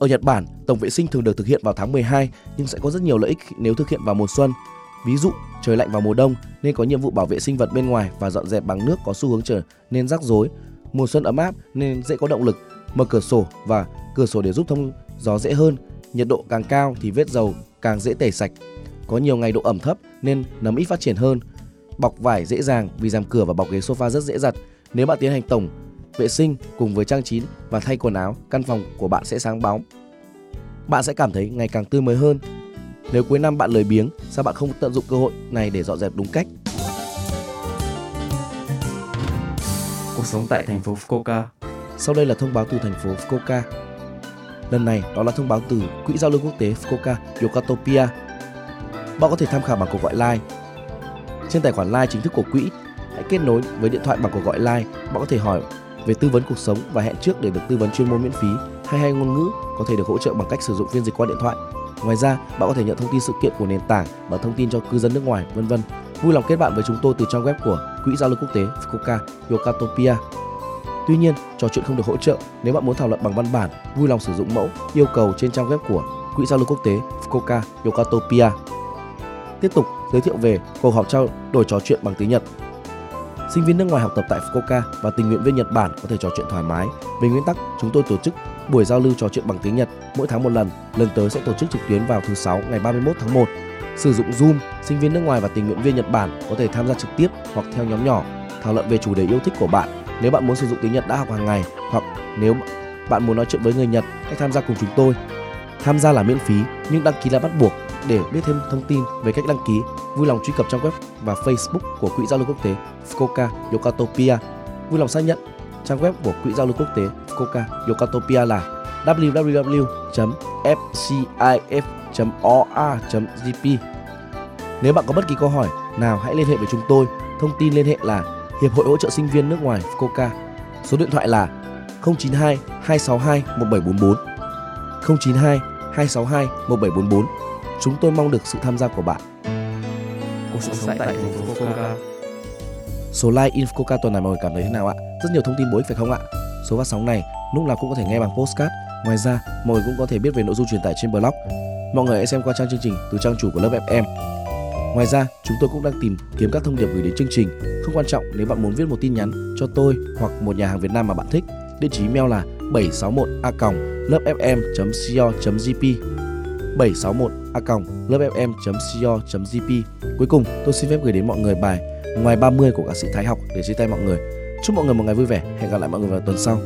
ở Nhật Bản, tổng vệ sinh thường được thực hiện vào tháng 12 nhưng sẽ có rất nhiều lợi ích nếu thực hiện vào mùa xuân. Ví dụ, trời lạnh vào mùa đông nên có nhiệm vụ bảo vệ sinh vật bên ngoài và dọn dẹp bằng nước có xu hướng trở nên rắc rối. Mùa xuân ấm áp nên dễ có động lực, mở cửa sổ và cửa sổ để giúp thông gió dễ hơn. Nhiệt độ càng cao thì vết dầu càng dễ tẩy sạch. Có nhiều ngày độ ẩm thấp nên nấm ít phát triển hơn. Bọc vải dễ dàng vì rèm cửa và bọc ghế sofa rất dễ giặt. Nếu bạn tiến hành tổng vệ sinh cùng với trang trí và thay quần áo, căn phòng của bạn sẽ sáng bóng. Bạn sẽ cảm thấy ngày càng tươi mới hơn. Nếu cuối năm bạn lười biếng, sao bạn không tận dụng cơ hội này để dọn dẹp đúng cách? Cuộc sống tại thành phố Fukuoka. Sau đây là thông báo từ thành phố Fukuoka. Lần này đó là thông báo từ Quỹ giao lưu quốc tế Fukuoka Yokatopia. Bạn có thể tham khảo bằng cuộc gọi line. Trên tài khoản line chính thức của quỹ, hãy kết nối với điện thoại bằng cuộc gọi line. Bạn có thể hỏi về tư vấn cuộc sống và hẹn trước để được tư vấn chuyên môn miễn phí hay hay ngôn ngữ có thể được hỗ trợ bằng cách sử dụng phiên dịch qua điện thoại. Ngoài ra, bạn có thể nhận thông tin sự kiện của nền tảng và thông tin cho cư dân nước ngoài, vân vân. Vui lòng kết bạn với chúng tôi từ trang web của Quỹ giao lưu quốc tế Fukuoka Yokatopia. Tuy nhiên, trò chuyện không được hỗ trợ. Nếu bạn muốn thảo luận bằng văn bản, vui lòng sử dụng mẫu yêu cầu trên trang web của Quỹ giao lưu quốc tế Fukuoka Yokatopia. Tiếp tục giới thiệu về cuộc họp trao đổi trò chuyện bằng tiếng Nhật Sinh viên nước ngoài học tập tại Fukuoka và tình nguyện viên Nhật Bản có thể trò chuyện thoải mái. Về nguyên tắc, chúng tôi tổ chức buổi giao lưu trò chuyện bằng tiếng Nhật mỗi tháng một lần. Lần tới sẽ tổ chức trực tuyến vào thứ sáu ngày 31 tháng 1. Sử dụng Zoom, sinh viên nước ngoài và tình nguyện viên Nhật Bản có thể tham gia trực tiếp hoặc theo nhóm nhỏ, thảo luận về chủ đề yêu thích của bạn. Nếu bạn muốn sử dụng tiếng Nhật đã học hàng ngày hoặc nếu bạn muốn nói chuyện với người Nhật, hãy tham gia cùng chúng tôi. Tham gia là miễn phí nhưng đăng ký là bắt buộc để biết thêm thông tin về cách đăng ký, vui lòng truy cập trang web và Facebook của Quỹ giao lưu quốc tế Fukuoka Yokatopia. Vui lòng xác nhận trang web của Quỹ giao lưu quốc tế Fukuoka Yokatopia là www.fcif.or.gp. Nếu bạn có bất kỳ câu hỏi nào hãy liên hệ với chúng tôi. Thông tin liên hệ là Hiệp hội hỗ trợ sinh viên nước ngoài Fukuoka. Số điện thoại là 092 262 1744 092 262 1744 Chúng tôi mong được sự tham gia của bạn. Cuộc sống tại thành phố Fukuoka. Số like in Fukuoka tuần này mọi người cảm thấy thế nào ạ? Rất nhiều thông tin bổ ích phải không ạ? Số phát sóng này lúc nào cũng có thể nghe bằng postcard. Ngoài ra, mọi người cũng có thể biết về nội dung truyền tải trên blog. Mọi người hãy xem qua trang chương trình từ trang chủ của lớp FM. Ngoài ra, chúng tôi cũng đang tìm kiếm các thông điệp gửi đến chương trình. Không quan trọng nếu bạn muốn viết một tin nhắn cho tôi hoặc một nhà hàng Việt Nam mà bạn thích. Địa chỉ email là 761a.lớpfm.co.jp 761 a lớpfm.co.jp. Cuối cùng, tôi xin phép gửi đến mọi người bài Ngoài 30 của ca sĩ Thái Học để chia tay mọi người. Chúc mọi người một ngày vui vẻ. Hẹn gặp lại mọi người vào tuần sau.